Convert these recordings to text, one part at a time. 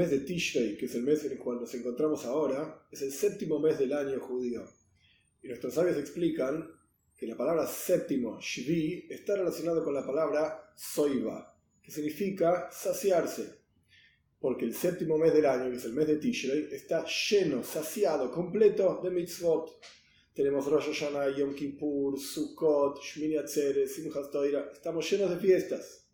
mes de Tishrei, que es el mes en el cual nos encontramos ahora, es el séptimo mes del año judío. Y nuestros sabios explican que la palabra séptimo, Shvi, está relacionado con la palabra Soiva, que significa saciarse. Porque el séptimo mes del año, que es el mes de Tishrei, está lleno, saciado, completo de mitzvot. Tenemos Rosh Hashanah, Yom Kippur, Sukkot, Shmini Atzeres, Simchas Torah. Estamos llenos de fiestas.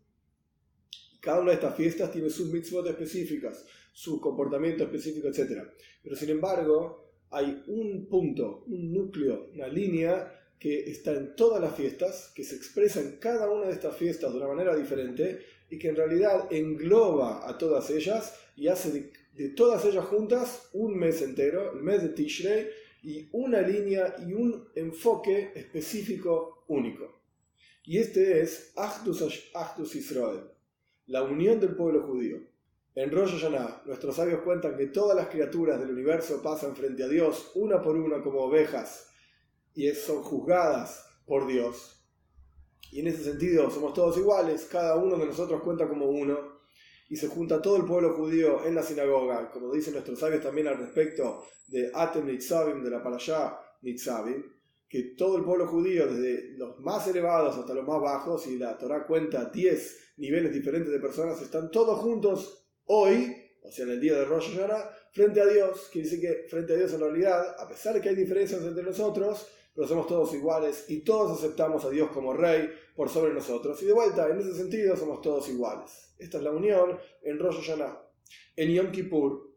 Cada una de estas fiestas tiene sus mitzvot específicas, su comportamiento específico, etc. Pero sin embargo, hay un punto, un núcleo, una línea que está en todas las fiestas, que se expresa en cada una de estas fiestas de una manera diferente y que en realidad engloba a todas ellas y hace de, todas ellas juntas un mes entero, el mes de Tishrei, y una línea y un enfoque específico único. Y este es Achdus Israel, la unión del pueblo judío. En Rosh Hashanah, nuestros sabios cuentan que todas las criaturas del universo pasan frente a Dios una por una como ovejas y son juzgadas por Dios. Y en ese sentido somos todos iguales, cada uno de nosotros cuenta como uno y se junta todo el pueblo judío en la sinagoga, como dicen nuestros sabios también al respecto de Atem Nitzavim, de la Parashá Nitzavim, que todo el pueblo judío, desde los más elevados hasta los más bajos, y la Torah cuenta 10 niveles diferentes de personas, están todos juntos hoy, o sea, en el día de Rosh Hashanah, frente a Dios, quiere decir que frente a Dios en realidad, a pesar de que hay diferencias entre nosotros, pero somos todos iguales y todos aceptamos a Dios como Rey por sobre nosotros. Y de vuelta, en ese sentido, somos todos iguales. Esta es la unión en Rosh Hashanah. En Yom Kippur,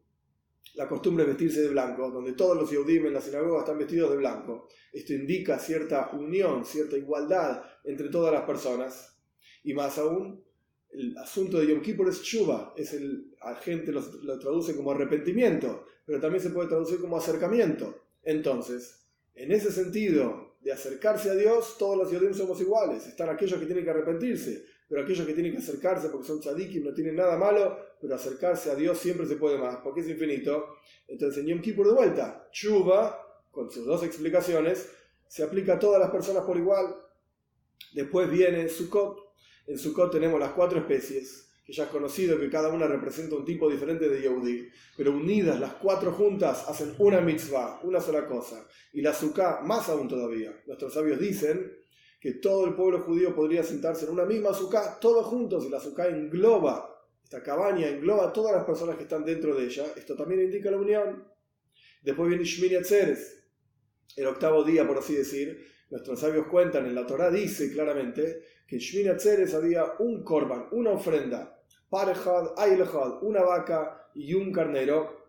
la costumbre es vestirse de blanco, donde todos los Yehudim en la sinagoga están vestidos de blanco. Esto indica cierta unión, cierta igualdad entre todas las personas. Y más aún, el asunto de Yom Kippur es Shuba, es el, la gente lo, traduce como arrepentimiento, pero también se puede traducir como acercamiento. Entonces, en ese sentido de acercarse a Dios, todos los Yodim somos iguales. Están aquellos que tienen que arrepentirse, pero aquellos que tienen que acercarse porque son tzadikim no tienen nada malo, pero acercarse a Dios siempre se puede más, porque es infinito. Entonces en Yom Kippur de vuelta, Shuba, con sus dos explicaciones, se aplica a todas las personas por igual. Después viene Sukkot, en Sukkot tenemos las cuatro especies, que ya es conocido que cada una representa un tipo diferente de Yehudi, pero unidas las cuatro juntas hacen una mitzvah, una sola cosa. Y la Sukkah más aún todavía. Nuestros sabios dicen que todo el pueblo judío podría sentarse en una misma Sukkah, todos juntos, y la Sukkah engloba, esta cabaña engloba a todas las personas que están dentro de ella. Esto también indica la unión. Después viene Shmini Atzeres, el octavo día, por así decir. Nuestros sabios cuentan, en la Torah dice claramente que en Shmini Atzeres había un korban, una ofrenda, parejad, ailejad, una vaca y un carnero,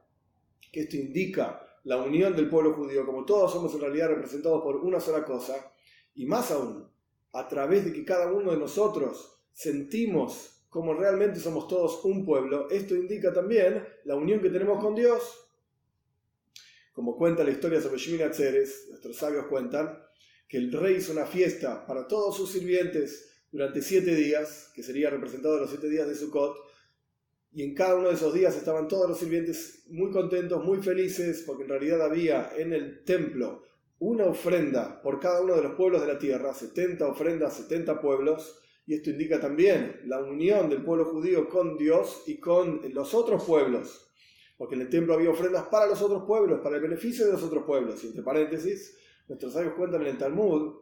que esto indica la unión del pueblo judío, como todos somos en realidad representados por una sola cosa, y más aún, a través de que cada uno de nosotros sentimos como realmente somos todos un pueblo, esto indica también la unión que tenemos con Dios. Como cuenta la historia sobre Shmini Atzeres, nuestros sabios cuentan que el rey hizo una fiesta para todos sus sirvientes durante siete días, que sería representado los siete días de Sukkot, y en cada uno de esos días estaban todos los sirvientes muy contentos, muy felices, porque en realidad había en el templo una ofrenda por cada uno de los pueblos de la tierra, 70 ofrendas, 70 pueblos, y esto indica también la unión del pueblo judío con Dios y con los otros pueblos, porque en el templo había ofrendas para los otros pueblos, para el beneficio de los otros pueblos, y entre paréntesis, nuestros sabios cuentan en el Talmud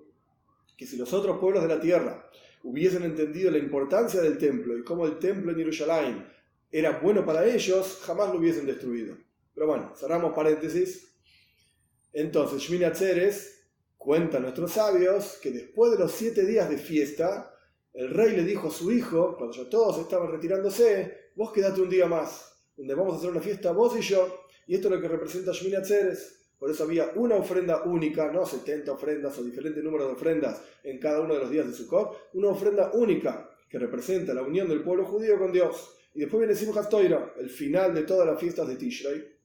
que si los otros pueblos de la tierra hubiesen entendido la importancia del templo y cómo el templo en Jerusalén era bueno para ellos, jamás lo hubiesen destruido. Pero bueno, cerramos paréntesis. Entonces, Shmini Atzeres cuenta a nuestros sabios que después de los siete días de fiesta, el rey le dijo a su hijo, cuando ya todos estaban retirándose, vos quedate un día más, donde vamos a hacer una fiesta vos y yo, y esto es lo que representa Shmini Atzeres. Por eso había una ofrenda única, no 70 ofrendas o diferentes números de ofrendas en cada uno de los días de Sukkot, una ofrenda única que representa la unión del pueblo judío con Dios. Y después viene Simchat el final de todas las fiestas de Tishrei,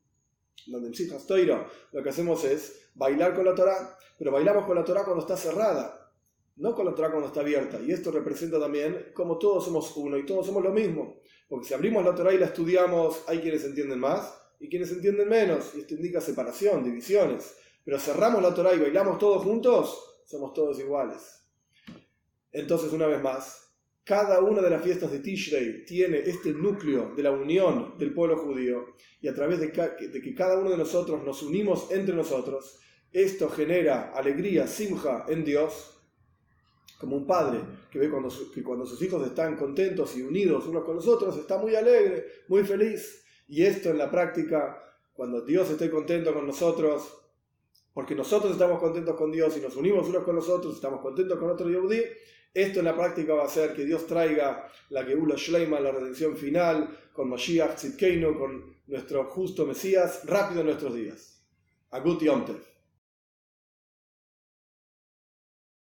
donde en Simchat Torah lo que hacemos es bailar con la Torah, pero bailamos con la Torah cuando está cerrada, no con la Torah cuando está abierta. Y esto representa también como todos somos uno y todos somos lo mismo. Porque si abrimos la Torah y la estudiamos, hay quienes entienden más y quienes entienden menos, y esto indica separación, divisiones. Pero cerramos la Torah y bailamos todos juntos, somos todos iguales. Entonces, una vez más, cada una de las fiestas de Tishrei tiene este núcleo de la unión del pueblo judío y a través de, que cada uno de nosotros nos unimos entre nosotros, esto genera alegría, simja en Dios, como un padre que ve cuando, que cuando sus hijos están contentos y unidos unos con los otros, está muy alegre, muy feliz. Y esto en la práctica, cuando Dios esté contento con nosotros, porque nosotros estamos contentos con Dios y nos unimos unos con los otros, estamos contentos con otro Yehudi, esto en la práctica va a ser que Dios traiga la Geula Shleima, la redención final, con Mashiach Tzidkeinu, con nuestro justo Mesías, rápido en nuestros días. Agut Yomtev.